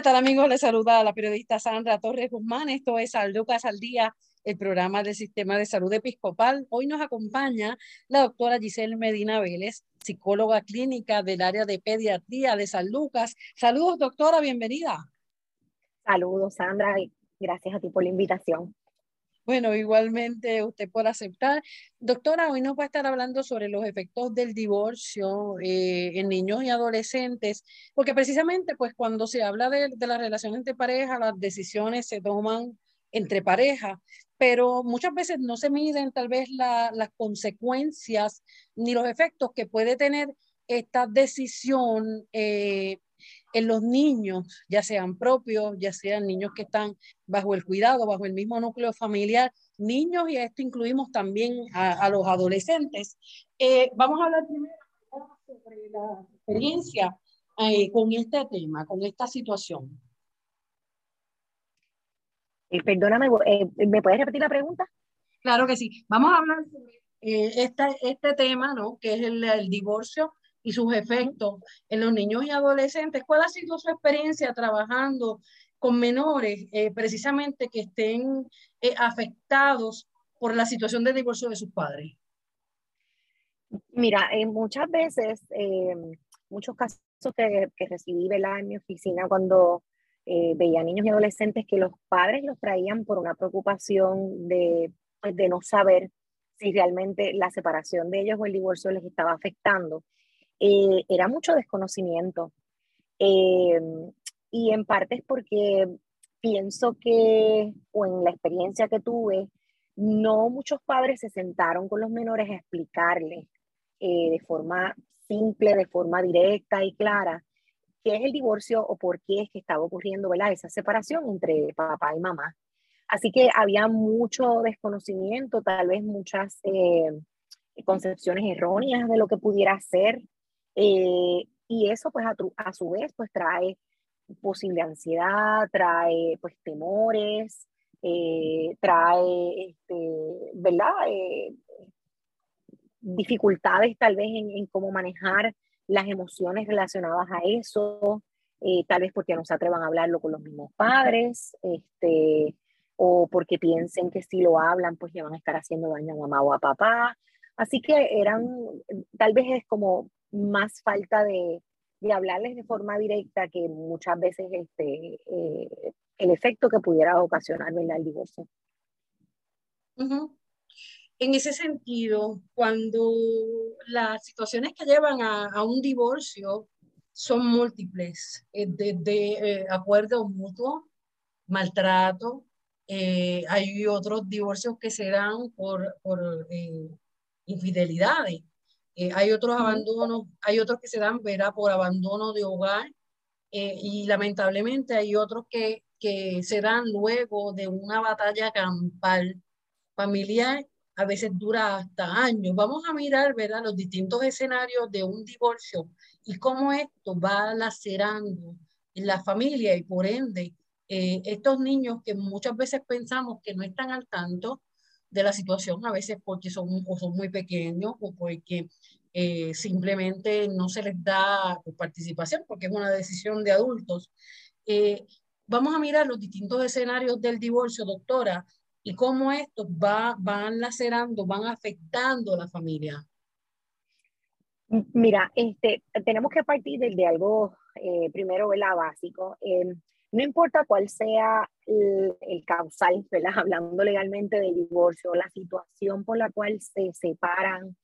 ¿Qué tal amigos? Les saluda la periodista Sandra Torres Guzmán. Esto es Al Lucas al Día, el programa del Sistema de Salud Episcopal. Hoy nos acompaña la doctora Giselle Medina Vélez, psicóloga clínica del área de pediatría de San Lucas. Saludos, doctora, bienvenida. Saludos, Sandra, y gracias a ti por la invitación. Bueno, igualmente usted por aceptar. Doctora, hoy nos va a estar hablando sobre los efectos del divorcio eh, en niños y adolescentes, porque precisamente pues cuando se habla de, de la relación entre pareja, las decisiones se toman entre pareja, pero muchas veces no se miden tal vez las consecuencias ni los efectos que puede tener esta decisión eh, en los niños, ya sean propios, ya sean niños que están bajo el cuidado, bajo el mismo núcleo familiar, niños y a esto incluimos también a, los adolescentes. Eh, vamos a hablar primero sobre la experiencia eh, con este tema, con esta situación. Eh, perdóname, ¿me puedes repetir la pregunta? Claro que sí. Vamos a hablar sobre este, este tema, ¿no? Que es el, el divorcio y sus efectos en los niños y adolescentes. ¿Cuál ha sido su experiencia trabajando con menores eh, precisamente que estén eh, afectados por la situación de divorcio de sus padres? Mira, en muchas veces, eh, muchos casos que, que recibí en mi oficina cuando veía niños y adolescentes que los padres los traían por una preocupación de, pues, de no saber si realmente la separación de ellos o el divorcio les estaba afectando. Eh, era mucho desconocimiento. Eh, y en parte es porque pienso que, o en la experiencia que tuve, no muchos padres se sentaron con los menores a explicarles eh, de forma simple, de forma directa y clara, qué es el divorcio o por qué es que estaba ocurriendo ¿verdad? esa separación entre papá y mamá. Así que había mucho desconocimiento, tal vez muchas concepciones erróneas de lo que pudiera ser eh, y eso pues a, a, su vez pues trae posible ansiedad, trae pues temores, eh, trae, este, ¿verdad? Eh, dificultades tal vez en, cómo manejar las emociones relacionadas a eso, tal vez porque no se atrevan a hablarlo con los mismos padres, este, o porque piensen que si lo hablan pues le van a estar haciendo daño a mamá o a papá. Así que eran, tal vez es como más falta de, de hablarles de forma directa que muchas veces este, eh, el efecto que pudiera ocasionar el divorcio. En ese sentido, cuando las situaciones que llevan a, a un divorcio son múltiples, eh, desde eh, acuerdos mutuos, maltrato, hay otros divorcios que se dan por, por infidelidades, eh, hay otros abandonos, hay otros que se dan, verá, por abandono de hogar eh, y lamentablemente hay otros que, que se dan luego de una batalla campal familiar, a veces dura hasta años. Vamos a mirar, ¿verdad?, los distintos escenarios de un divorcio y cómo esto va lacerando en la familia y por ende eh, estos niños que muchas veces pensamos que no están al tanto, de la situación, a veces porque son, son muy pequeños o porque eh, simplemente no se les da participación, porque es una decisión de adultos. Eh, vamos a mirar los distintos escenarios del divorcio, doctora, y cómo estos va, van lacerando, van afectando a la familia. Mira, este, tenemos que partir de, algo eh, primero, ¿verdad? Básico. No importa cuál sea el, causal, ¿verdad? hablando legalmente del divorcio, la situación por la cual se separan,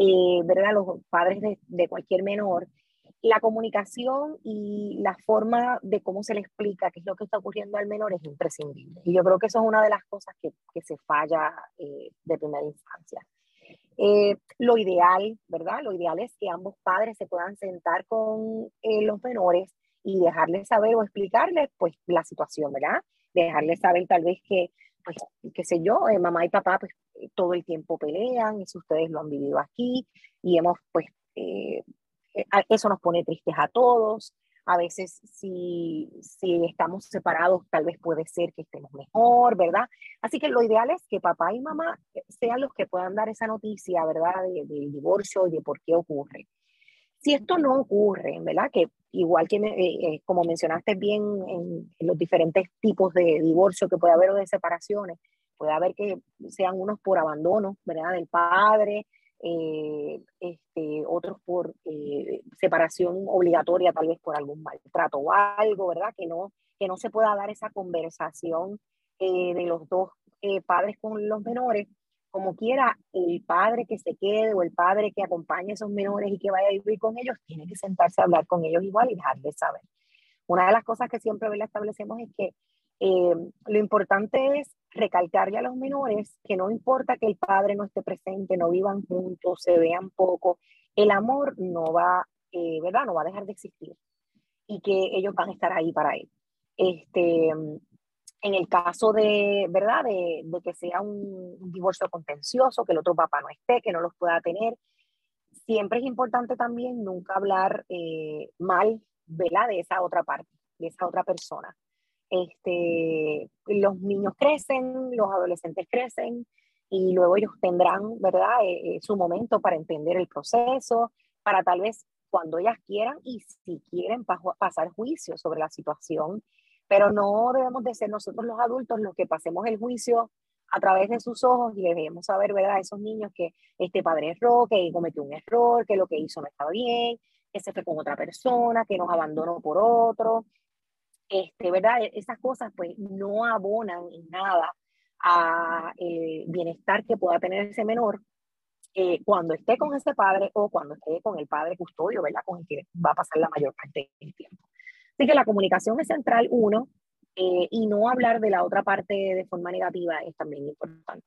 eh, ¿verdad? Los padres de, cualquier menor, la comunicación y la forma de cómo se le explica qué es lo que está ocurriendo al menor es imprescindible. Y yo creo que eso es una de las cosas que, que se falla eh, de primera instancia. Eh, lo ideal, ¿verdad? Lo ideal es que ambos padres se puedan sentar con eh, los menores y dejarles saber o explicarles pues la situación, ¿verdad? Dejarles saber tal vez que, pues, qué sé yo, mamá y papá pues todo el tiempo pelean, eso ustedes lo han vivido aquí y hemos pues eh, eso nos pone tristes a todos. A veces si, si estamos separados, tal vez puede ser que estemos mejor, ¿verdad? Así que lo ideal es que papá y mamá sean los que puedan dar esa noticia, ¿verdad? Del divorcio y de por qué ocurre. Si esto no ocurre, ¿verdad? Que igual que eh, eh, como mencionaste bien en, los diferentes tipos de divorcio que puede haber o de separaciones, puede haber que sean unos por abandono, ¿verdad? Del padre, eh, este, otros por eh, separación obligatoria, tal vez por algún maltrato o algo, ¿verdad? Que no, que no se pueda dar esa conversación de los dos padres con los menores, como quiera, el padre que se quede o el padre que acompañe a esos menores y que vaya a vivir con ellos, tiene que sentarse a hablar con ellos igual y dejarles saber. Una de las cosas que siempre establecemos es que lo importante es recalcarle a los menores que no importa que el padre no esté presente, no vivan juntos, se vean poco, el amor no va, eh, ¿verdad? No va a dejar de existir y que ellos van a estar ahí para él. Este, en el caso de, ¿verdad? De, que sea un, divorcio contencioso, que el otro papá no esté, que no los pueda tener, siempre es importante también nunca hablar eh, mal. De esa otra parte, de esa otra persona. Este, los niños crecen, los adolescentes crecen y luego ellos tendrán, ¿verdad?, eh, eh, su momento para entender el proceso, para tal vez cuando ellas quieran y si quieren pasar juicio sobre la situación, pero no debemos de ser nosotros los adultos los que pasemos el juicio a través de sus ojos y debemos saber, ¿verdad?, a esos niños que este padre erró, que cometió un error, que lo que hizo no estaba bien, que se fue con otra persona, que nos abandonó por otro, este, ¿verdad? E-, esas cosas pues no abonan en nada a el bienestar que pueda tener ese menor eh, cuando esté con ese padre o cuando esté con el padre custodio, ¿verdad? Con el que va a pasar la mayor parte del tiempo. Así que la comunicación es central, uno, eh, y no hablar de la otra parte de forma negativa es también importante.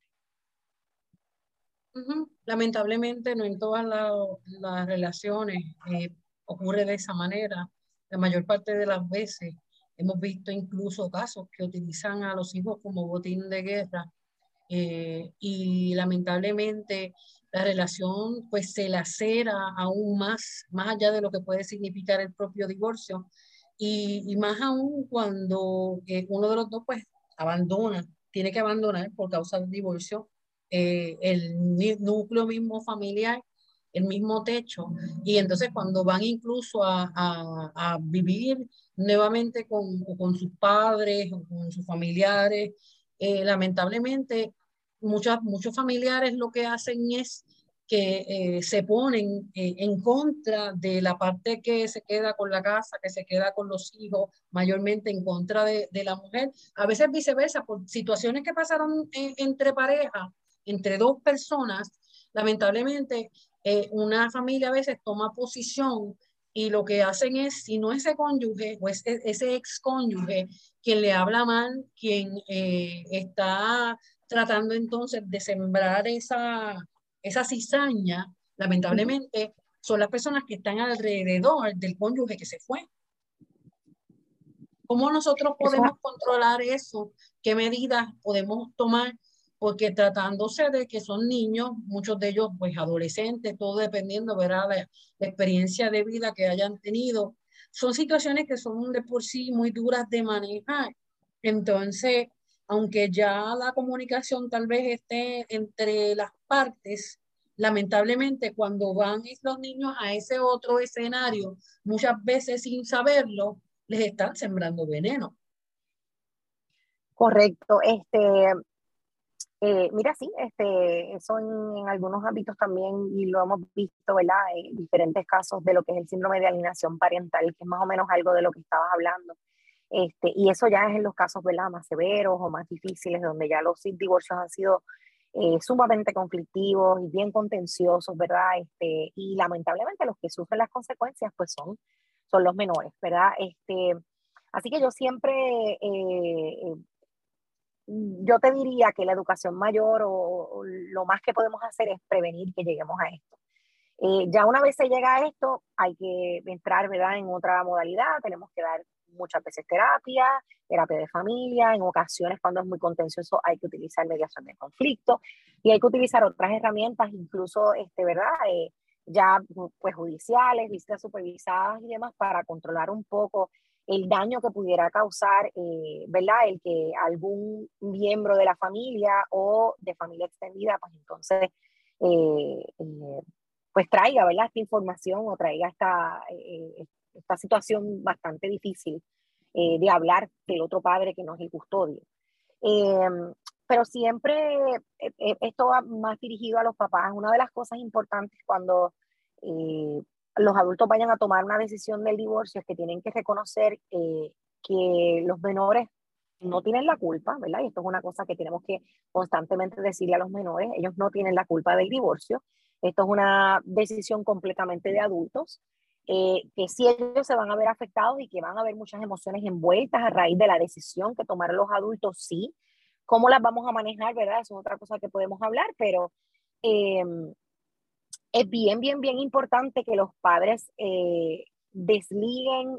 Lamentablemente no en todas las relaciones eh, ocurre de esa manera. La mayor parte de las veces Hemos visto incluso casos que utilizan a los hijos como botín de guerra eh, y lamentablemente la relación pues se lacera aún más, más allá de lo que puede significar el propio divorcio y, más aún cuando eh, uno de los dos pues abandona, tiene que abandonar por causa del divorcio eh, el núcleo mismo familiar el mismo techo. Y entonces cuando van incluso a vivir nuevamente con, con, sus padres o con sus familiares, eh, lamentablemente muchas, muchos familiares lo que hacen es que eh, se ponen eh, en contra de la parte que se queda con la casa, que se queda con los hijos, mayormente en contra de, de la mujer. A veces viceversa, por situaciones que pasaron entre parejas, entre dos personas, lamentablemente eh, una familia a veces toma posición y lo que hacen es, si no ese cónyuge o ese, ese ex cónyuge quien le habla mal, quien eh, está tratando entonces de sembrar esa, esa cizaña, lamentablemente son las personas que están alrededor del cónyuge que se fue. ¿Cómo nosotros podemos controlar eso? ¿Qué medidas podemos tomar porque tratándose de que son niños, muchos de ellos pues adolescentes, todo dependiendo, ¿verdad? De la experiencia de vida que hayan tenido, son situaciones que son de por sí muy duras de manejar. Entonces, aunque ya la comunicación tal vez esté entre las partes, lamentablemente cuando van los niños a ese otro escenario, muchas veces sin saberlo, les están sembrando veneno. Correcto. Este, eh, mira, sí, este, eso en, algunos ámbitos también, y lo hemos visto, ¿verdad? En diferentes casos de lo que es el síndrome de alienación parental, que es más o menos algo de lo que estabas hablando. Este, y eso ya es en los casos, ¿verdad? Más severos o más difíciles, donde ya los divorcios han sido eh, sumamente conflictivos y bien contenciosos, ¿verdad? Este, y lamentablemente los que sufren las consecuencias pues son, son los menores, ¿verdad? Este, así que yo siempre, eh, eh, yo te diría que la educación mayor o, lo más que podemos hacer es prevenir que lleguemos a esto. ya una vez se llega a esto, hay que entrar, ¿verdad? En otra modalidad, tenemos que dar muchas veces terapia, terapia de familia, en ocasiones cuando es muy contencioso hay que utilizar mediación de conflicto y hay que utilizar otras herramientas, incluso, este, ¿verdad? Eh, ya pues judiciales, visitas supervisadas y demás para controlar un poco el daño que pudiera causar, eh, ¿verdad? El que algún miembro de la familia o de familia extendida, pues entonces, eh, pues traiga, ¿verdad? Esta información o traiga esta, esta situación bastante difícil eh, de hablar del otro padre que no es el custodio. Em, pero siempre eh, eh, esto va más dirigido a los papás. Una de las cosas importantes cuando los adultos vayan a tomar una decisión del divorcio es que tienen que reconocer que los menores no tienen la culpa, ¿verdad? Y esto es una cosa que tenemos que constantemente decirle a los menores, ellos no tienen la culpa del divorcio, esto es una decisión completamente de adultos eh, que sí ellos se van a ver afectados y que van a haber muchas emociones envueltas a raíz de la decisión que tomaron los adultos, sí. ¿Cómo las vamos a manejar, verdad? Eso es otra cosa que podemos hablar, pero em, es bien, bien, bien importante que los padres eh, desliguen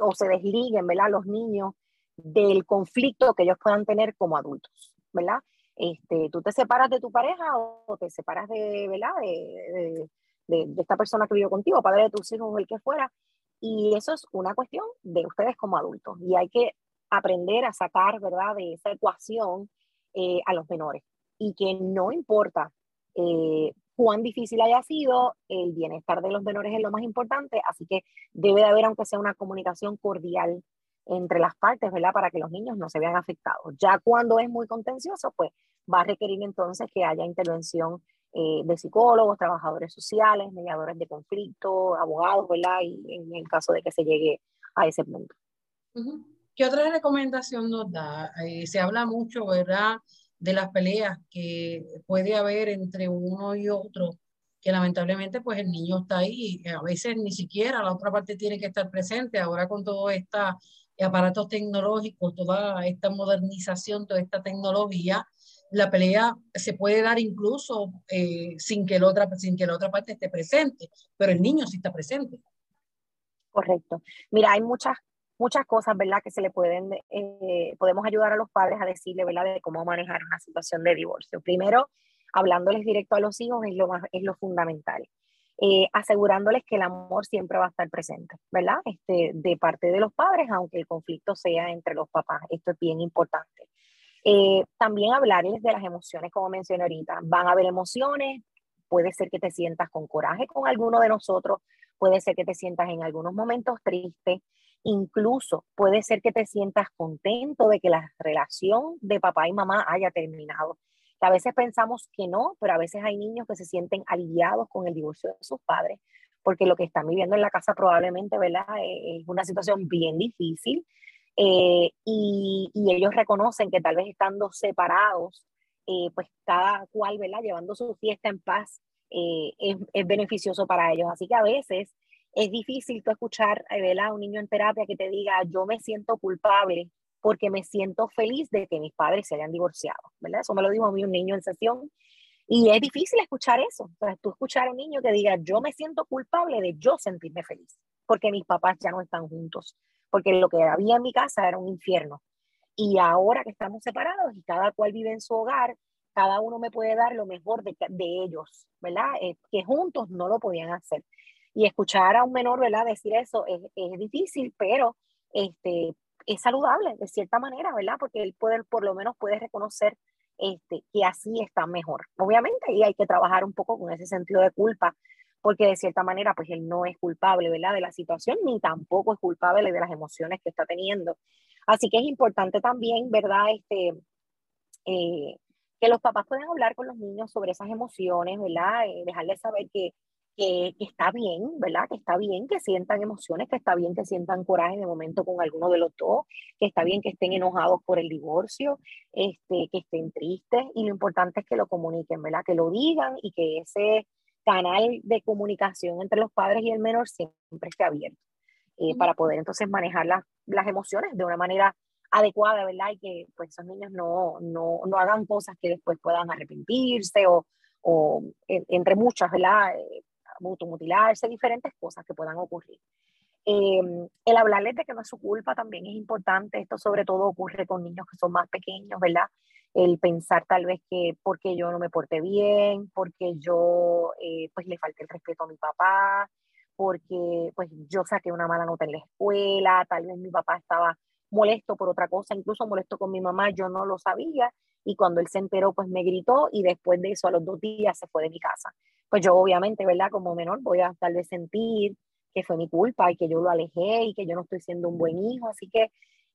o se desliguen, ¿verdad? Los niños del conflicto que ellos puedan tener como adultos, ¿verdad? Este, tú te separas de tu pareja o te separas de, ¿verdad? de, esta persona que vive contigo, padre de tus hijos o el que fuera. Y eso es una cuestión de ustedes como adultos. Y hay que aprender a sacar, ¿verdad?, de esa ecuación eh, a los menores. Y que no importa eh, cuán difícil haya sido, el bienestar de los menores es lo más importante, así que debe de haber, aunque sea una comunicación cordial entre las partes, ¿verdad? Para que los niños no se vean afectados. Ya cuando es muy contencioso, pues va a requerir entonces que haya intervención eh, de psicólogos, trabajadores sociales, mediadores de conflicto, abogados, ¿verdad? Y en el caso de que se llegue a ese punto. ¿Qué otra recomendación nos da? Eh, se habla mucho, ¿verdad? De las peleas que puede haber entre uno y otro, que lamentablemente pues el niño está ahí, a veces ni siquiera la otra parte tiene que estar presente, ahora con todo estos aparatos tecnológicos, toda esta modernización, toda esta tecnología, la pelea se puede dar incluso eh, sin, que la otra, sin que la otra parte esté presente, pero el niño sí está presente. Correcto. Mira, hay muchas, muchas cosas, ¿verdad? Que se le pueden, eh, podemos ayudar a los padres a decirle, ¿verdad? De cómo manejar una situación de divorcio. Primero, hablándoles directo a los hijos es lo, es lo fundamental. Eh, asegurándoles que el amor siempre va a estar presente, ¿verdad? Este, de parte de los padres, aunque el conflicto sea entre los papás. Esto es bien importante. Eh, también hablarles de las emociones, como mencioné ahorita. Van a haber emociones, puede ser que te sientas con coraje con alguno de nosotros, puede ser que te sientas en algunos momentos triste, incluso puede ser que te sientas contento de que la relación de papá y mamá haya terminado. A veces pensamos que no, pero a veces hay niños que se sienten aliviados con el divorcio de sus padres, porque lo que están viviendo en la casa probablemente, ¿verdad? Eh, es una situación bien difícil eh, y, ellos reconocen que tal vez estando separados, eh, pues cada cual, ¿verdad? Llevando su fiesta en paz eh, es, beneficioso para ellos. Así que a veces es difícil tú escuchar, ¿verdad? A un niño en terapia que te diga, yo me siento culpable porque me siento feliz de que mis padres se hayan divorciado, ¿verdad? Eso me lo dijo a mí un niño en sesión. Y es difícil escuchar eso. O tú escuchar a un niño que diga, yo me siento culpable de yo sentirme feliz, porque mis papás ya no están juntos porque lo que había en mi casa era un infierno. Y ahora que estamos separados y cada cual vive en su hogar, cada uno me puede dar lo mejor de, ellos, ¿verdad? Eh, que juntos no lo podían hacer. Y escuchar a un menor, ¿verdad? Decir eso es, es difícil, pero este, es saludable de cierta manera, ¿verdad? Porque él puede, por lo menos puede reconocer este, que así está mejor. Obviamente, y hay que trabajar un poco con ese sentido de culpa porque de cierta manera pues él no es culpable, ¿verdad? De la situación ni tampoco es culpable de las emociones que está teniendo. Así que es importante también, ¿verdad? Este, eh, que los papás puedan hablar con los niños sobre esas emociones, ¿verdad? Eh, dejarles saber que, que, está bien, ¿verdad? Que está bien que sientan emociones, que está bien que sientan coraje de momento con alguno de los dos, que está bien que estén enojados por el divorcio, este, que estén tristes y lo importante es que lo comuniquen, ¿verdad? Que lo digan y que ese canal de comunicación entre los padres y el menor siempre esté abierto eh, para poder entonces manejar las emociones de una manera adecuada, ¿verdad? Y que pues esos niños no, no, no hagan cosas que después puedan arrepentirse o, o entre muchas, ¿verdad? Eh, mutilarse, diferentes cosas que puedan ocurrir. Eh, el hablarles de que no es su culpa también es importante. Esto sobre todo ocurre con niños que son más pequeños, ¿verdad? El pensar tal vez que porque yo no me porté bien, porque yo eh, pues le falté el respeto a mi papá, porque pues yo saqué una mala nota en la escuela, tal vez mi papá estaba molesto por otra cosa, incluso molesto con mi mamá, yo no lo sabía y cuando él se enteró pues me gritó y después de eso a los dos días se fue de mi casa pues yo obviamente, ¿verdad? Como menor voy a tal vez sentir que fue mi culpa y que yo lo alejé y que yo no estoy siendo un buen hijo. Así que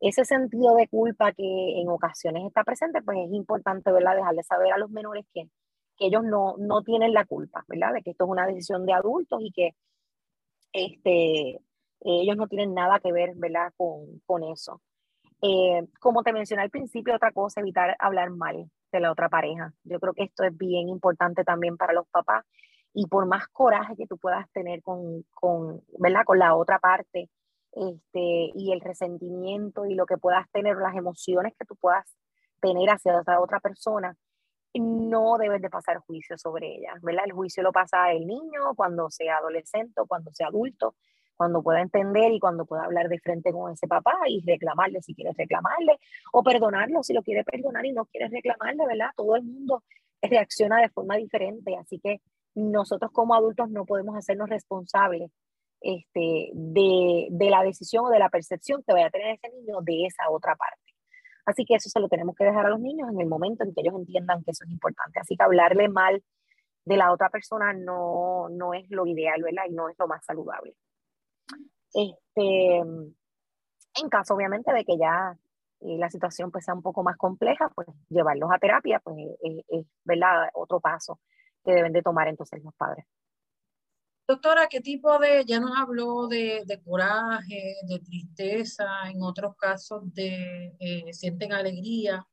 ese sentido de culpa que en ocasiones está presente, pues es importante, ¿verdad? Dejarle saber a los menores que, que ellos no, no tienen la culpa, ¿verdad? De que esto es una decisión de adultos y que este, ellos no tienen nada que ver, ¿verdad? Con, con eso. Eh, como te mencioné al principio, otra cosa, evitar hablar mal de la otra pareja. Yo creo que esto es bien importante también para los papás y por más coraje que tú puedas tener con, con, ¿verdad? con la otra parte este, y el resentimiento y lo que puedas tener, las emociones que tú puedas tener hacia otra persona, no debes de pasar juicio sobre ella, ¿verdad? El juicio lo pasa el niño cuando sea adolescente cuando sea adulto, cuando pueda entender y cuando pueda hablar de frente con ese papá y reclamarle si quiere reclamarle o perdonarlo si lo quiere perdonar y no quiere reclamarle, ¿verdad? Todo el mundo reacciona de forma diferente, así que nosotros como adultos no podemos hacernos responsables este, de, de la decisión o de la percepción que vaya a tener ese niño de esa otra parte. Así que eso se lo tenemos que dejar a los niños en el momento en que ellos entiendan que eso es importante. Así que hablarle mal de la otra persona no, no es lo ideal, ¿verdad? Y no es lo más saludable. Este, en caso, obviamente, de que ya eh, la situación pues, sea un poco más compleja, pues llevarlos a terapia, pues es, ¿verdad? Otro paso que deben de tomar entonces los padres. Doctora, ¿qué tipo de, ya nos habló de, coraje, de tristeza, en otros casos de eh, sienten alegría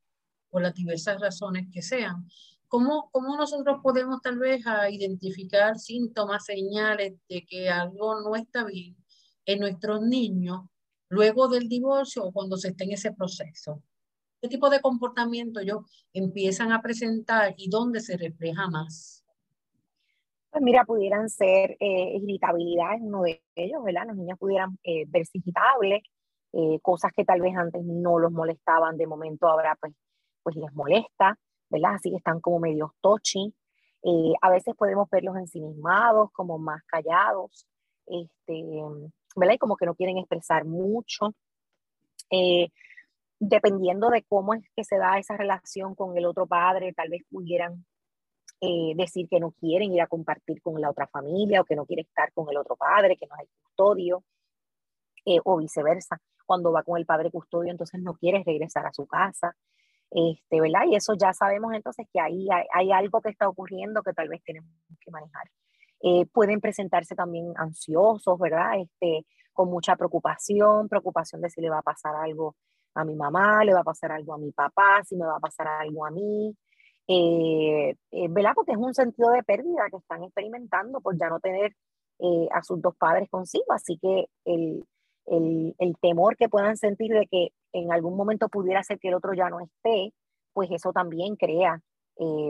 por las diversas razones que sean? ¿Cómo, ¿Cómo nosotros podemos tal vez identificar síntomas, señales de que algo no está bien en nuestros niños luego del divorcio o cuando se esté en ese proceso? ¿Qué tipo de comportamiento ellos empiezan a presentar y dónde se refleja más? Pues mira, pudieran ser eh, irritabilidad, es uno de ellos, ¿verdad? Los niños pudieran eh, verse irritables, eh, cosas que tal vez antes no los molestaban, de momento ahora pues, pues les molesta, ¿verdad? Así que están como medio touchy. Eh, a veces podemos verlos ensimismados, como más callados, este, ¿verdad? Y como que no quieren expresar mucho. Eh, dependiendo de cómo es que se da esa relación con el otro padre, tal vez pudieran eh, decir que no quieren ir a compartir con la otra familia o que no quiere estar con el otro padre, que no hay custodio, eh, o viceversa. Cuando va con el padre custodio, entonces no quiere regresar a su casa. Este, ¿verdad? Y eso ya sabemos entonces que ahí hay, algo que está ocurriendo que tal vez tenemos que manejar. Eh, pueden presentarse también ansiosos, ¿verdad? Este, con mucha preocupación, preocupación de si le va a pasar algo a mi mamá, le va a pasar algo a mi papá, si me va a pasar algo a mí, eh, eh. Porque es un sentido de pérdida que están experimentando por ya no tener a sus dos padres consigo, así que el, el, temor que puedan sentir de que en algún momento pudiera ser que el otro ya no esté, pues eso también crea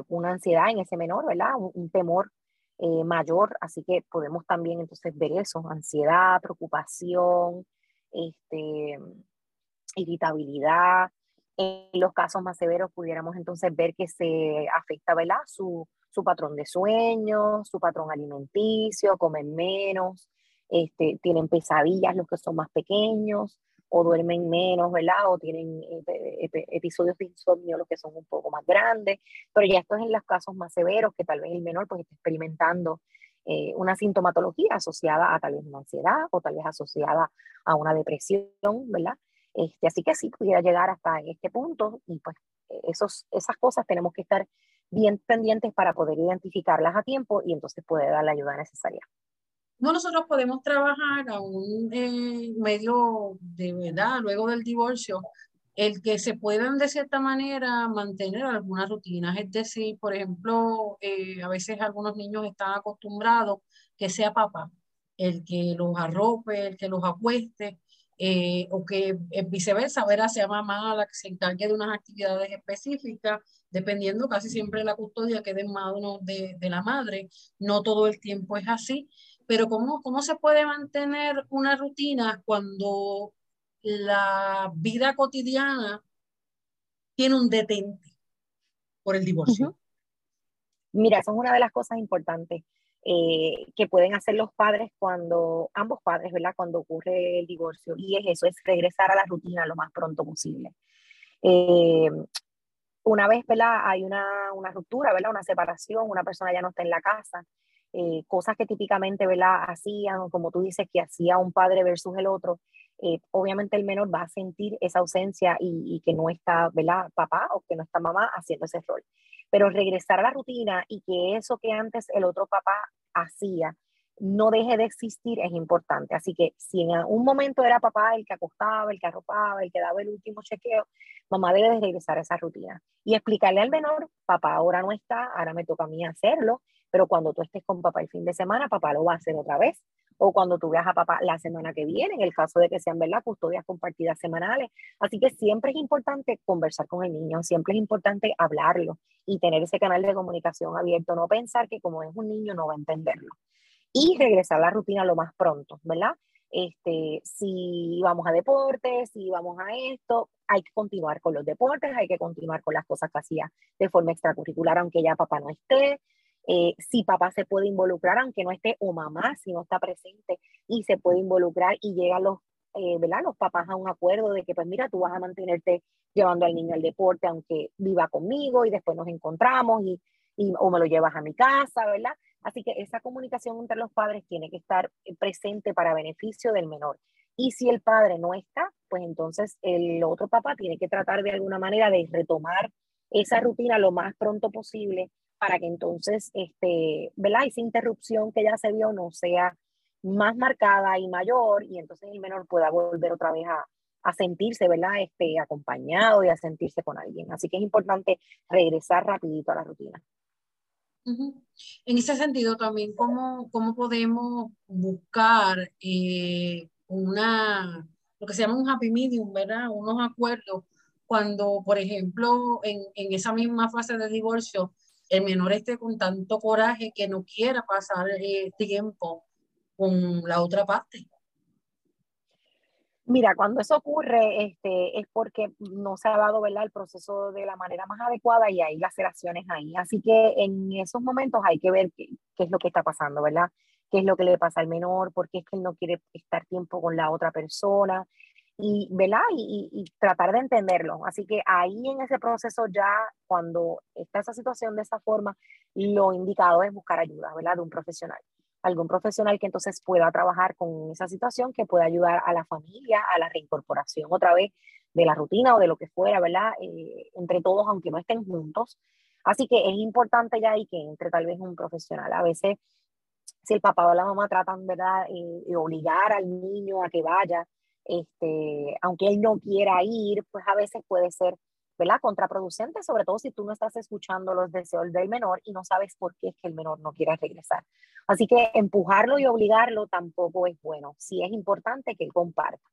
una ansiedad en ese menor, ¿verdad? un temor eh, mayor, así que podemos también entonces ver eso, ansiedad, preocupación, este, irritabilidad. En los casos más severos pudiéramos entonces ver que se afecta ¿verdad? Su, su patrón de sueño, su patrón alimenticio, comen menos, este, tienen pesadillas los que son más pequeños, o duermen menos, ¿verdad? O tienen episodios de insomnio, los que son un poco más grandes, pero ya esto es en los casos más severos, que tal vez el menor pues está experimentando eh, una sintomatología asociada a tal vez una ansiedad o tal vez asociada a una depresión, ¿verdad? Este, así que sí pudiera llegar hasta este punto y pues esos, esas cosas tenemos que estar bien pendientes para poder identificarlas a tiempo y entonces poder dar la ayuda necesaria. No, nosotros podemos trabajar a un eh, medio de verdad, luego del divorcio, el que se puedan de cierta manera mantener algunas rutinas. Es decir, por ejemplo, eh, a veces algunos niños están acostumbrados que sea papá el que los arrope, el que los acueste, eh, o que viceversa, ver sea mamá la que se encargue de unas actividades específicas, dependiendo casi siempre la custodia manos de, de la madre. No todo el tiempo es así, pero ¿cómo, ¿cómo se puede mantener una rutina cuando la vida cotidiana tiene un detente por el divorcio? Mira, eso es una de las cosas importantes eh, que pueden hacer los padres cuando, ambos padres, ¿verdad? Cuando ocurre el divorcio. Y es eso, es regresar a la rutina lo más pronto posible. Eh, una vez, ¿verdad? Hay una, una ruptura, ¿verdad? Una separación, una persona ya no está en la casa eh, cosas que típicamente ¿verdad? hacían, como tú dices, que hacía un padre versus el otro, eh, obviamente el menor va a sentir esa ausencia y, que no está ¿verdad? papá o que no está mamá haciendo ese rol. Pero regresar a la rutina y que eso que antes el otro papá hacía no deje de existir es importante. Así que si en un momento era papá el que acostaba, el que arropaba, el que daba el último chequeo, mamá debe de regresar a esa rutina y explicarle al menor, papá ahora no está, ahora me toca a mí hacerlo pero cuando tú estés con papá el fin de semana, papá lo va a hacer otra vez. O cuando tú veas a papá la semana que viene, en el caso de que sean, ¿verdad?, custodias compartidas semanales. Así que siempre es importante conversar con el niño, siempre es importante hablarlo y tener ese canal de comunicación abierto, no pensar que como es un niño no va a entenderlo. Y regresar a la rutina lo más pronto, ¿verdad? Este, si vamos a deportes, si vamos a esto, hay que continuar con los deportes, hay que continuar con las cosas que hacía de forma extracurricular, aunque ya papá no esté. Eh, si papá se puede involucrar, aunque no esté, o mamá si no está presente, y se puede involucrar y llegan los, eh, ¿verdad? los papás a un acuerdo de que, pues mira, tú vas a mantenerte llevando al niño al deporte, aunque viva conmigo, y después nos encontramos, y, y, o me lo llevas a mi casa, ¿verdad? Así que esa comunicación entre los padres tiene que estar eh, presente para beneficio del menor. Y si el padre no está, pues entonces el otro papá tiene que tratar de alguna manera de retomar esa rutina lo más pronto posible para que entonces, este, ¿verdad? Esa interrupción que ya se vio no sea más marcada y mayor y entonces el menor pueda volver otra vez a, a sentirse, ¿verdad? Este, acompañado y a sentirse con alguien. Así que es importante regresar rapidito a la rutina. En ese sentido también, ¿cómo, cómo podemos buscar eh, una, lo que se llama un happy medium, ¿verdad? Unos acuerdos cuando, por ejemplo, en, en esa misma fase de divorcio, el menor esté con tanto coraje que no quiera pasar eh, tiempo con la otra parte. Mira, cuando eso ocurre este, es porque no se ha dado ¿verdad? el proceso de la manera más adecuada y hay laceraciones ahí. Así que en esos momentos hay que ver qué, es lo que está pasando, ¿verdad? ¿Qué es lo que le pasa al menor? ¿Por qué es que él no quiere estar tiempo con la otra persona? Y, ¿verdad? Y, tratar de entenderlo. Así que ahí en ese proceso ya, cuando está esa situación de esa forma, lo indicado es buscar ayuda, ¿verdad? De un profesional. Algún profesional que entonces pueda trabajar con esa situación, que pueda ayudar a la familia a la reincorporación otra vez de la rutina o de lo que fuera, ¿verdad? Eh, entre todos, aunque no estén juntos. Así que es importante ya ahí que entre tal vez un profesional. A veces, si el papá o la mamá tratan, ¿verdad?, eh, de obligar al niño a que vaya, este, aunque él no quiera ir, pues a veces puede ser, ¿verdad? Contraproducente, sobre todo si tú no estás escuchando los deseos del menor y no sabes por qué es que el menor no quiera regresar. Así que empujarlo y obligarlo tampoco es bueno. Sí es importante que él comparta,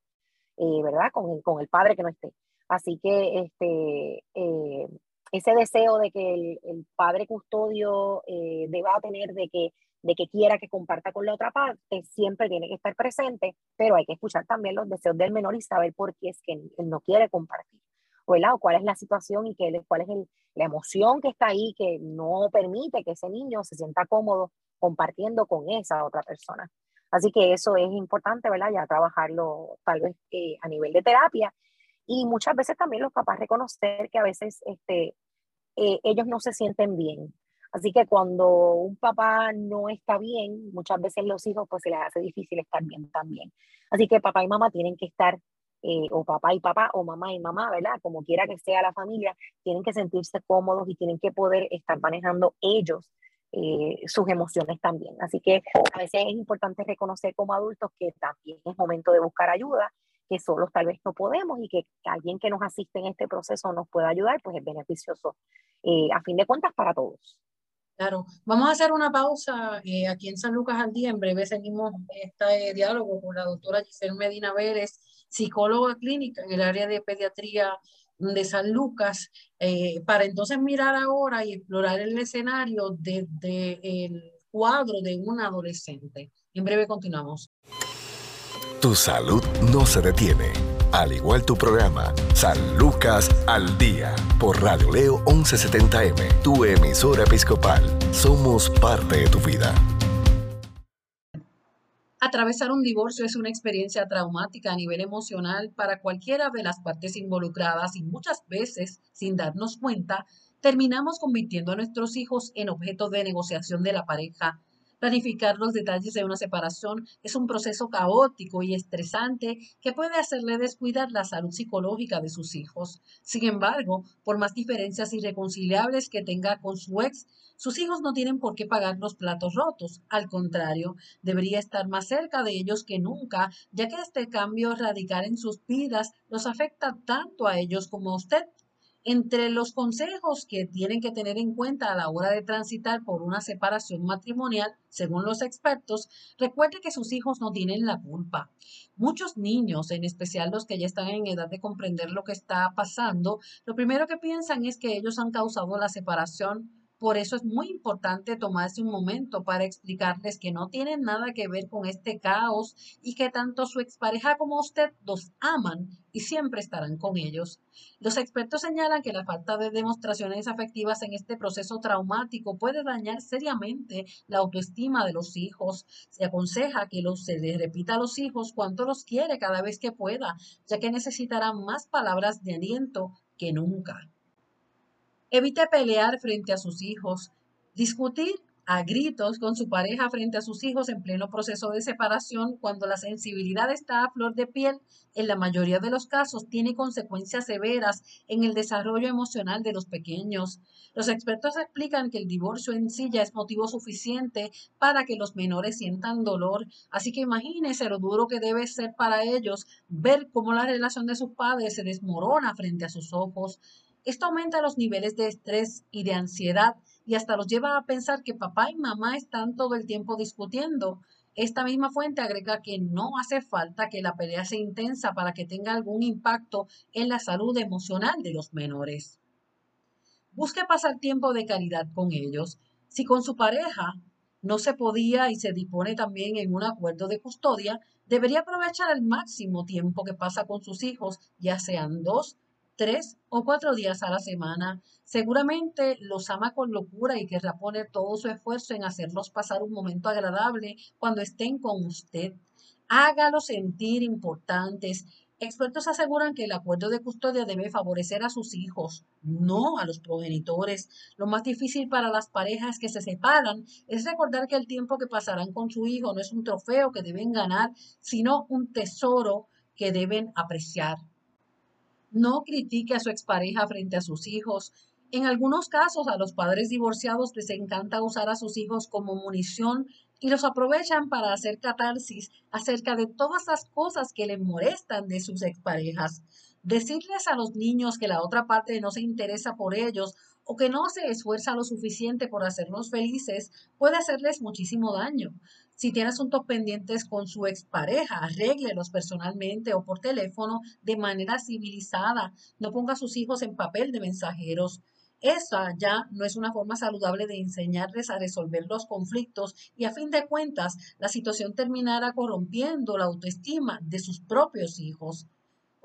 eh, ¿verdad? Con el, con el padre que no esté. Así que este, eh, ese deseo de que el, el padre custodio eh, deba tener de que de que quiera que comparta con la otra parte, siempre tiene que estar presente, pero hay que escuchar también los deseos del menor y saber por qué es que él no quiere compartir, ¿verdad? O cuál es la situación y que, cuál es la emoción que está ahí que no permite que ese niño se sienta cómodo compartiendo con esa otra persona. Así que eso es importante, ¿verdad? Ya trabajarlo tal vez eh, a nivel de terapia y muchas veces también los papás reconocer que a veces este, eh, ellos no se sienten bien Así que cuando un papá no está bien, muchas veces los hijos pues se les hace difícil estar bien también. Así que papá y mamá tienen que estar eh, o papá y papá, o mamá y mamá, ¿verdad? Como quiera que sea la familia, tienen que sentirse cómodos y tienen que poder estar manejando ellos eh, sus emociones también. Así que a veces es importante reconocer como adultos que también es momento de buscar ayuda, que solos tal vez no podemos y que alguien que nos asiste en este proceso nos pueda ayudar, pues es beneficioso eh, a fin de cuentas para todos. Claro, vamos a hacer una pausa eh, aquí en San Lucas al día. En breve seguimos este diálogo con la doctora Giselle Medina Vélez, psicóloga clínica en el área de pediatría de San Lucas, eh, para entonces mirar ahora y explorar el escenario desde el cuadro de un adolescente. En breve continuamos. Tu salud no se detiene, al igual tu programa, San Lucas al Día, por Radio Leo 1170M, tu emisora episcopal. Somos parte de tu vida. Atravesar un divorcio es una experiencia traumática a nivel emocional para cualquiera de las partes involucradas y muchas veces, sin darnos cuenta, terminamos convirtiendo a nuestros hijos en objeto de negociación de la pareja. Planificar los detalles de una separación es un proceso caótico y estresante que puede hacerle descuidar la salud psicológica de sus hijos. Sin embargo, por más diferencias irreconciliables que tenga con su ex, sus hijos no tienen por qué pagar los platos rotos. Al contrario, debería estar más cerca de ellos que nunca, ya que este cambio radical en sus vidas los afecta tanto a ellos como a usted. Entre los consejos que tienen que tener en cuenta a la hora de transitar por una separación matrimonial, según los expertos, recuerde que sus hijos no tienen la culpa. Muchos niños, en especial los que ya están en edad de comprender lo que está pasando, lo primero que piensan es que ellos han causado la separación por eso es muy importante tomarse un momento para explicarles que no tienen nada que ver con este caos y que tanto su expareja como usted los aman y siempre estarán con ellos. Los expertos señalan que la falta de demostraciones afectivas en este proceso traumático puede dañar seriamente la autoestima de los hijos. Se aconseja que se les repita a los hijos cuánto los quiere cada vez que pueda, ya que necesitarán más palabras de aliento que nunca. Evite pelear frente a sus hijos, discutir a gritos con su pareja frente a sus hijos en pleno proceso de separación cuando la sensibilidad está a flor de piel, en la mayoría de los casos tiene consecuencias severas en el desarrollo emocional de los pequeños. Los expertos explican que el divorcio en sí ya es motivo suficiente para que los menores sientan dolor, así que imagínese lo duro que debe ser para ellos ver cómo la relación de sus padres se desmorona frente a sus ojos. Esto aumenta los niveles de estrés y de ansiedad y hasta los lleva a pensar que papá y mamá están todo el tiempo discutiendo. Esta misma fuente agrega que no hace falta que la pelea sea intensa para que tenga algún impacto en la salud emocional de los menores. Busque pasar tiempo de calidad con ellos. Si con su pareja no se podía y se dispone también en un acuerdo de custodia, debería aprovechar al máximo tiempo que pasa con sus hijos, ya sean dos, tres o cuatro días a la semana. Seguramente los ama con locura y querrá poner todo su esfuerzo en hacerlos pasar un momento agradable cuando estén con usted. Hágalos sentir importantes. Expertos aseguran que el acuerdo de custodia debe favorecer a sus hijos, no a los progenitores. Lo más difícil para las parejas que se separan es recordar que el tiempo que pasarán con su hijo no es un trofeo que deben ganar, sino un tesoro que deben apreciar. No critique a su expareja frente a sus hijos. En algunos casos, a los padres divorciados les encanta usar a sus hijos como munición y los aprovechan para hacer catarsis acerca de todas las cosas que les molestan de sus exparejas. Decirles a los niños que la otra parte no se interesa por ellos o que no se esfuerza lo suficiente por hacerlos felices puede hacerles muchísimo daño. Si tiene asuntos pendientes con su expareja, arréglelos personalmente o por teléfono de manera civilizada. No ponga a sus hijos en papel de mensajeros. Esa ya no es una forma saludable de enseñarles a resolver los conflictos y a fin de cuentas la situación terminará corrompiendo la autoestima de sus propios hijos.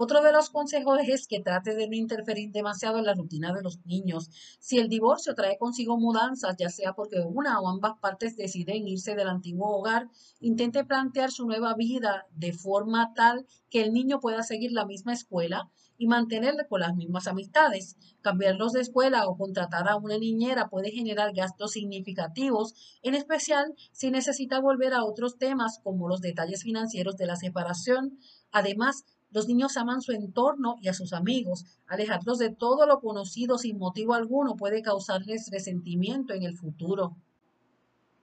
Otro de los consejos es que trate de no interferir demasiado en la rutina de los niños. Si el divorcio trae consigo mudanzas, ya sea porque una o ambas partes deciden irse del antiguo hogar, intente plantear su nueva vida de forma tal que el niño pueda seguir la misma escuela y mantenerle con las mismas amistades. Cambiarlos de escuela o contratar a una niñera puede generar gastos significativos, en especial si necesita volver a otros temas como los detalles financieros de la separación. Además, Los niños aman su entorno y a sus amigos. Alejarlos de todo lo conocido sin motivo alguno puede causarles resentimiento en el futuro.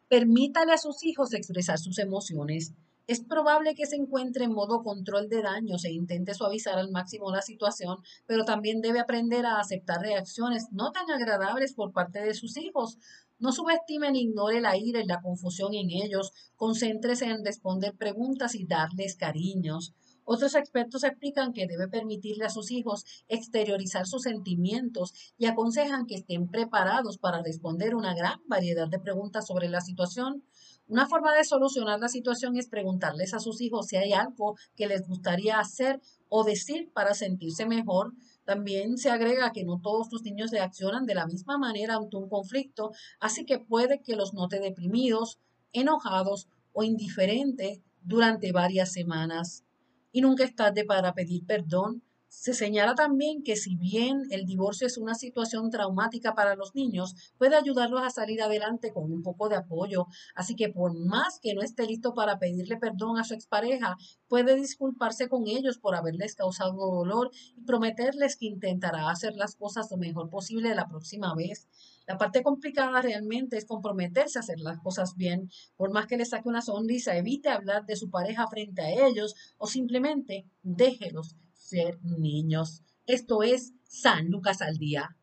Permítale a sus hijos expresar sus emociones. Es probable que se encuentre en modo control de daños e intente suavizar al máximo la situación, pero también debe aprender a aceptar reacciones no tan agradables por parte de sus hijos. No subestime ni ignore la ira y la confusión en ellos. Concéntrese en responder preguntas y darles cariños. Otros expertos explican que debe permitirle a sus hijos exteriorizar sus sentimientos y aconsejan que estén preparados para responder una gran variedad de preguntas sobre la situación. Una forma de solucionar la situación es preguntarles a sus hijos si hay algo que les gustaría hacer o decir para sentirse mejor. También se agrega que no todos los niños reaccionan de la misma manera ante un conflicto, así que puede que los note deprimidos, enojados o indiferentes durante varias semanas y nunca es tarde para pedir perdón. Se señala también que si bien el divorcio es una situación traumática para los niños, puede ayudarlos a salir adelante con un poco de apoyo. Así que por más que no esté listo para pedirle perdón a su expareja, puede disculparse con ellos por haberles causado dolor y prometerles que intentará hacer las cosas lo mejor posible la próxima vez. La parte complicada realmente es comprometerse a hacer las cosas bien. Por más que le saque una sonrisa, evite hablar de su pareja frente a ellos o simplemente déjelos ser niños. Esto es San Lucas al Día.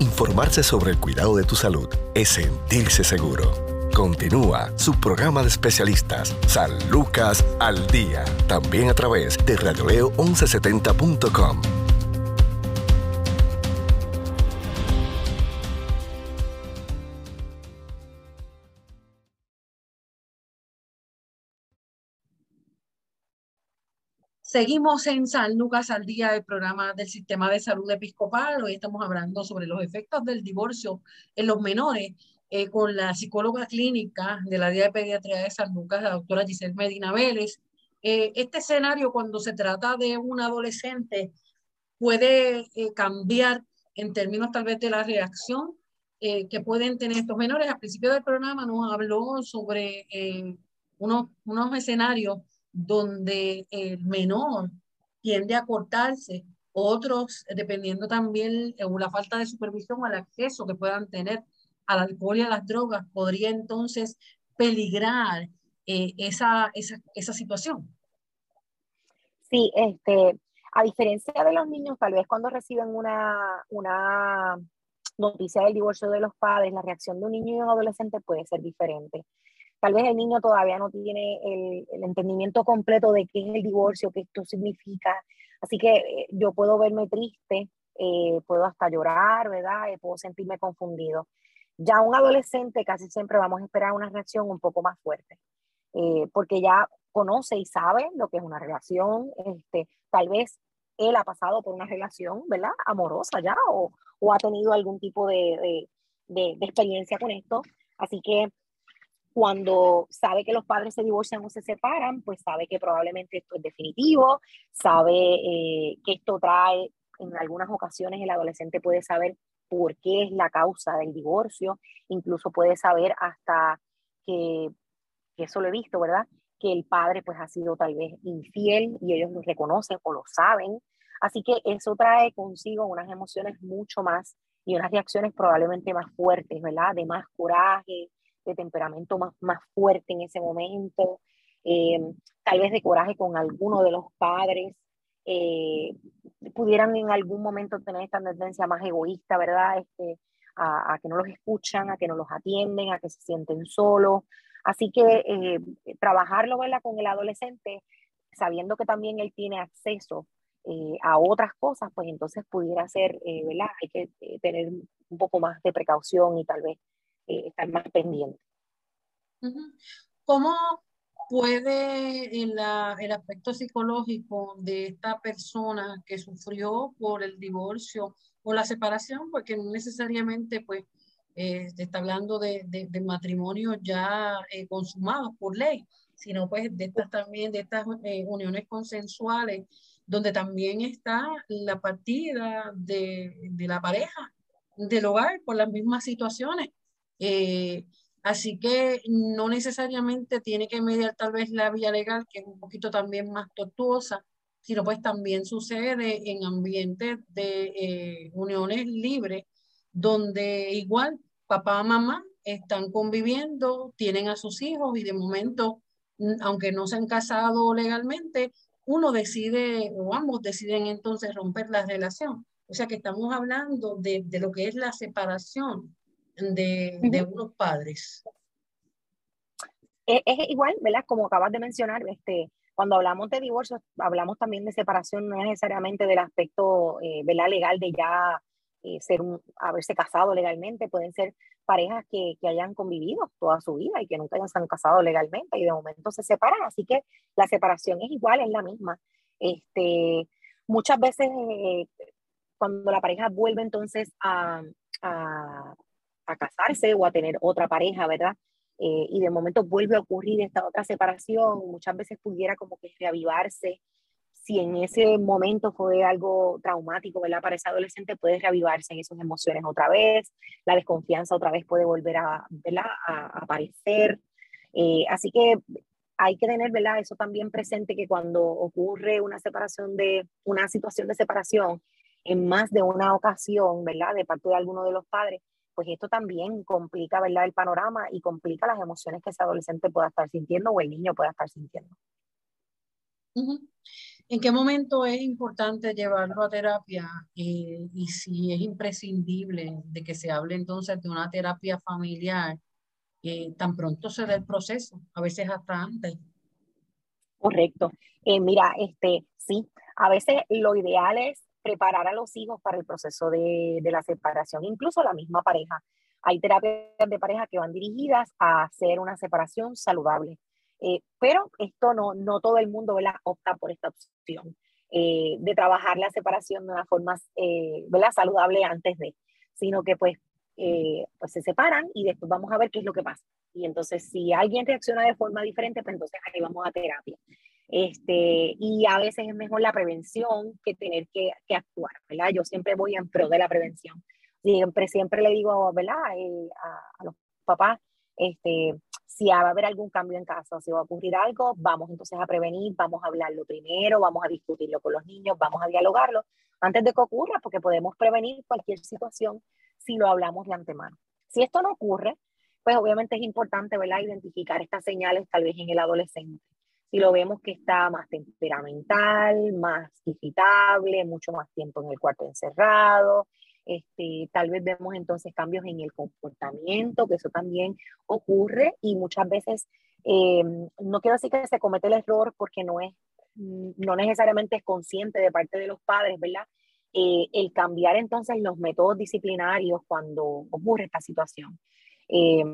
Informarse sobre el cuidado de tu salud es sentirse seguro. Continúa su programa de especialistas, San Lucas al Día, también a través de radioleo1170.com. Seguimos en San Lucas al día del programa del Sistema de Salud Episcopal. Hoy estamos hablando sobre los efectos del divorcio en los menores eh, con la psicóloga clínica de la Día de Pediatría de San Lucas, la doctora Giselle Medina Vélez. Eh, este escenario, cuando se trata de un adolescente, puede eh, cambiar en términos tal vez de la reacción que pueden tener estos menores. Al principio del programa nos habló sobre unos, unos escenarios donde el menor tiende a cortarse, otros, dependiendo también de la falta de supervisión o el acceso que puedan tener al alcohol y a las drogas, podría entonces peligrar eh, esa, esa, esa situación. Sí, este, a diferencia de los niños, tal vez cuando reciben una, una noticia del divorcio de los padres, la reacción de un niño y un adolescente puede ser diferente. Tal vez el niño todavía no tiene el, entendimiento completo de qué es el divorcio, qué esto significa. Así que eh, yo puedo verme triste, eh, puedo hasta llorar, ¿verdad? Eh, puedo sentirme confundido. Ya un adolescente casi siempre vamos a esperar una reacción un poco más fuerte, porque ya conoce y sabe lo que es una relación, este, tal vez él ha pasado por una relación, ¿verdad? Amorosa ya, o, ha tenido algún tipo de, experiencia con esto. Así que cuando sabe que los padres se divorcian o se separan, pues sabe que probablemente esto es definitivo, sabe eh, que esto trae, en algunas ocasiones el adolescente puede saber por qué es la causa del divorcio, incluso puede saber hasta que, que eso lo he visto, ¿verdad? Que el padre pues ha sido tal vez infiel y ellos lo reconocen o lo saben. Así que eso trae consigo unas emociones mucho más y unas reacciones probablemente más fuertes, ¿verdad? De más coraje, de temperamento más, más fuerte en ese momento, eh, tal vez de coraje con alguno de los padres, eh, pudieran en algún momento tener esta tendencia más egoísta, ¿verdad? Este, a, que no los escuchan, a que no los atienden, a que se sienten solos. Así que eh, trabajarlo, ¿verdad? Con el adolescente, sabiendo que también él tiene acceso a otras cosas, pues entonces pudiera ser, ¿verdad? Hay que tener un poco más de precaución y tal vez eh, estar más pendiente. ¿Cómo puede el, el, aspecto psicológico de esta persona que sufrió por el divorcio o la separación, porque no necesariamente pues eh, está hablando de, de, matrimonio ya eh, consumados por ley, sino pues de estas también, de estas uniones consensuales, donde también está la partida de, de la pareja, del hogar, por las mismas situaciones. Eh, así que no necesariamente tiene que mediar tal vez la vía legal, que es un poquito también más tortuosa, sino pues también sucede en ambientes de eh, uniones libres, donde igual papá, mamá están conviviendo, tienen a sus hijos y de momento, aunque no se han casado legalmente, uno decide o ambos deciden entonces romper la relación. O sea que estamos hablando de, de lo que es la separación de, de unos padres. Es, es, igual, ¿verdad? Como acabas de mencionar, este, cuando hablamos de divorcio, hablamos también de separación, no necesariamente del aspecto eh, legal de ya eh, ser un, haberse casado legalmente, pueden ser parejas que, que, hayan convivido toda su vida y que nunca hayan sido casado legalmente y de momento se separan, así que la separación es igual, es la misma. Este, muchas veces eh, cuando la pareja vuelve entonces a, a, a casarse o a tener otra pareja, ¿verdad? Eh, y de momento vuelve a ocurrir esta otra separación, muchas veces pudiera como que reavivarse. Si en ese momento fue algo traumático, ¿verdad? Para ese adolescente puede reavivarse en esas emociones otra vez, la desconfianza otra vez puede volver a, ¿verdad? a, aparecer. Eh, así que hay que tener, ¿verdad? Eso también presente que cuando ocurre una separación de, una situación de separación en más de una ocasión, ¿verdad? De parte de alguno de los padres, pues esto también complica, ¿verdad? El panorama y complica las emociones que ese adolescente pueda estar sintiendo o el niño pueda estar sintiendo. ¿En qué momento es importante llevarlo a terapia eh, y si es imprescindible de que se hable entonces de una terapia familiar eh, tan pronto se dé el proceso, a veces hasta antes? Correcto. Eh, mira, este, sí, a veces lo ideal es preparar a los hijos para el proceso de, la separación, incluso la misma pareja. Hay terapias de pareja que van dirigidas a hacer una separación saludable, eh, pero esto no, no todo el mundo ¿verdad? opta por esta opción eh, de trabajar la separación de una forma eh, saludable antes de, sino que pues, pues se separan y después vamos a ver qué es lo que pasa. Y entonces si alguien reacciona de forma diferente, pues entonces ahí vamos a terapia. Este, y a veces es mejor la prevención que tener que, actuar, ¿verdad? Yo siempre voy en pro de la prevención. Siempre, siempre le digo, ¿verdad? Eh, a, a, los papás, este, si va a haber algún cambio en casa, si va a ocurrir algo, vamos entonces a prevenir, vamos a hablarlo primero, vamos a discutirlo con los niños, vamos a dialogarlo antes de que ocurra, porque podemos prevenir cualquier situación si lo hablamos de antemano. Si esto no ocurre, pues obviamente es importante, ¿verdad? Identificar estas señales tal vez en el adolescente si lo vemos que está más temperamental, más irritable, mucho más tiempo en el cuarto encerrado, este, tal vez vemos entonces cambios en el comportamiento, que eso también ocurre y muchas veces, eh, no quiero decir que se comete el error porque no es, no necesariamente es consciente de parte de los padres, ¿verdad? Eh, el cambiar entonces los métodos disciplinarios cuando ocurre esta situación. Eh,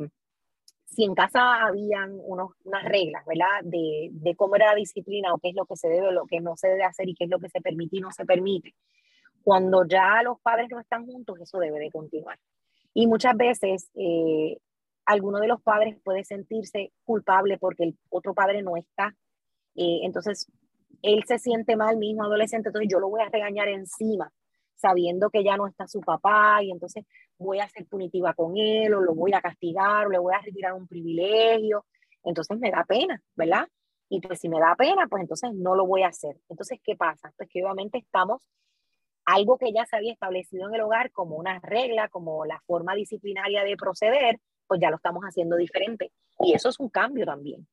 si en casa habían unas reglas, ¿verdad? De, de, cómo era la disciplina o qué es lo que se debe o lo que no se debe hacer y qué es lo que se permite y no se permite. Cuando ya los padres no están juntos, eso debe de continuar. Y muchas veces eh, alguno de los padres puede sentirse culpable porque el otro padre no está. Eh, entonces, él se siente mal, mismo adolescente, entonces yo lo voy a regañar encima sabiendo que ya no está su papá y entonces voy a ser punitiva con él o lo voy a castigar o le voy a retirar un privilegio. Entonces me da pena, ¿verdad? Y pues si me da pena, pues entonces no lo voy a hacer. Entonces, ¿qué pasa? Pues que obviamente estamos, algo que ya se había establecido en el hogar como una regla, como la forma disciplinaria de proceder, pues ya lo estamos haciendo diferente. Y eso es un cambio también.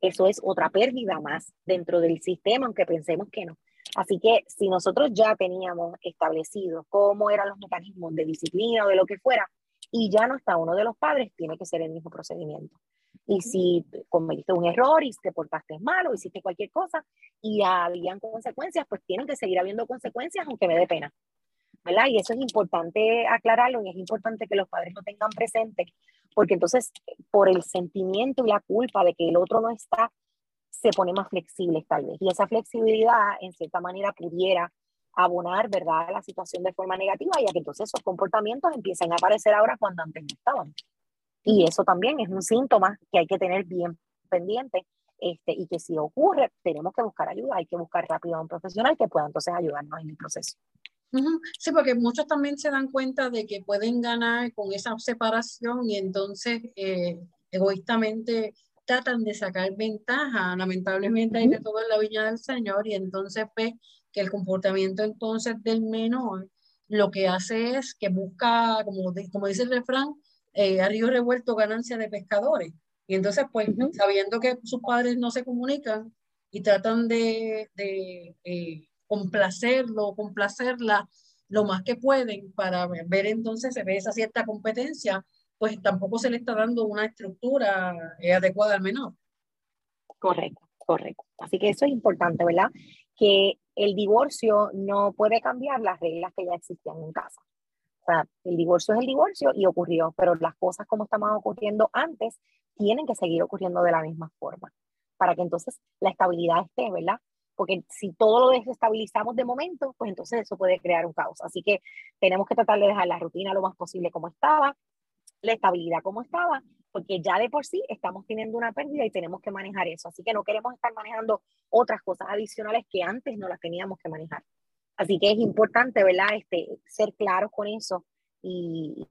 Eso es otra pérdida más dentro del sistema, aunque pensemos que no. Así que si nosotros ya teníamos establecido cómo eran los mecanismos de disciplina o de lo que fuera, y ya no está uno de los padres, tiene que ser el mismo procedimiento. Y si cometiste un error y te portaste mal o hiciste cualquier cosa y habían consecuencias, pues tienen que seguir habiendo consecuencias aunque me dé pena. ¿verdad? Y eso es importante aclararlo y es importante que los padres lo tengan presente, porque entonces por el sentimiento y la culpa de que el otro no está, se pone más flexible tal vez. Y esa flexibilidad, en cierta manera, pudiera abonar, ¿verdad?, la situación de forma negativa, ya que entonces esos comportamientos empiezan a aparecer ahora cuando antes no estaban. Y eso también es un síntoma que hay que tener bien pendiente este, y que si ocurre, tenemos que buscar ayuda, hay que buscar rápido a un profesional que pueda entonces ayudarnos en el proceso. Sí, porque muchos también se dan cuenta de que pueden ganar con esa separación y entonces eh, egoístamente tratan de sacar ventaja. Lamentablemente hay de todo en la viña del Señor y entonces ve que el comportamiento entonces del menor lo que hace es que busca, como, como dice el refrán, eh, a río revuelto ganancia de pescadores. Y entonces, pues, sabiendo que sus padres no se comunican y tratan de, de eh, complacerlo, complacerla lo más que pueden para ver entonces se ve esa cierta competencia, pues tampoco se le está dando una estructura eh, adecuada al menor. Correcto, correcto. Así que eso es importante, ¿verdad? Que el divorcio no puede cambiar las reglas que ya existían en casa. O sea, el divorcio es el divorcio y ocurrió, pero las cosas como estaban ocurriendo antes tienen que seguir ocurriendo de la misma forma para que entonces la estabilidad esté, ¿verdad? Porque si todo lo desestabilizamos de momento, pues entonces eso puede crear un caos. Así que tenemos que tratar de dejar la rutina lo más posible como estaba, la estabilidad como estaba, porque ya de por sí estamos teniendo una pérdida y tenemos que manejar eso. Así que no queremos estar manejando otras cosas adicionales que antes no las teníamos que manejar. Así que es importante, ¿verdad? Este, ser claros con eso y,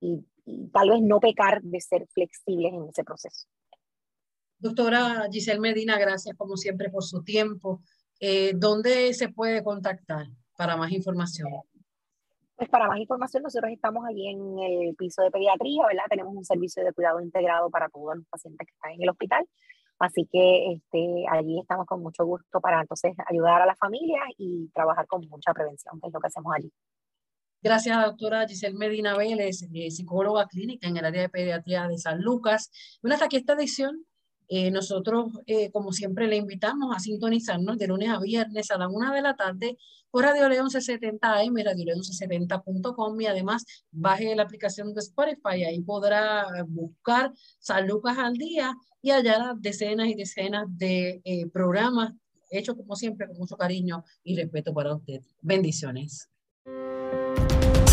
tal vez no pecar de ser flexibles en ese proceso. Doctora Giselle Medina, gracias como siempre por su tiempo. Eh, ¿Dónde se puede contactar para más información? Pues para más información nosotros estamos allí en el piso de pediatría, ¿verdad? Tenemos un servicio de cuidado integrado para todos los pacientes que están en el hospital. Así que este, allí estamos con mucho gusto para entonces ayudar a la familia y trabajar con mucha prevención, que es lo que hacemos allí. Gracias, doctora Giselle Medina Vélez, eh, psicóloga clínica en el área de pediatría de San Lucas. Bueno, hasta aquí esta edición eh, nosotros, eh, como siempre, le invitamos a sintonizarnos de lunes a viernes a la una de la tarde por Radio León 1170 AM, Radio León 1170.com y además baje la aplicación de Spotify, ahí podrá buscar San Lucas al día y hallar decenas y decenas de eh, programas hechos como siempre con mucho cariño y respeto para usted. Bendiciones.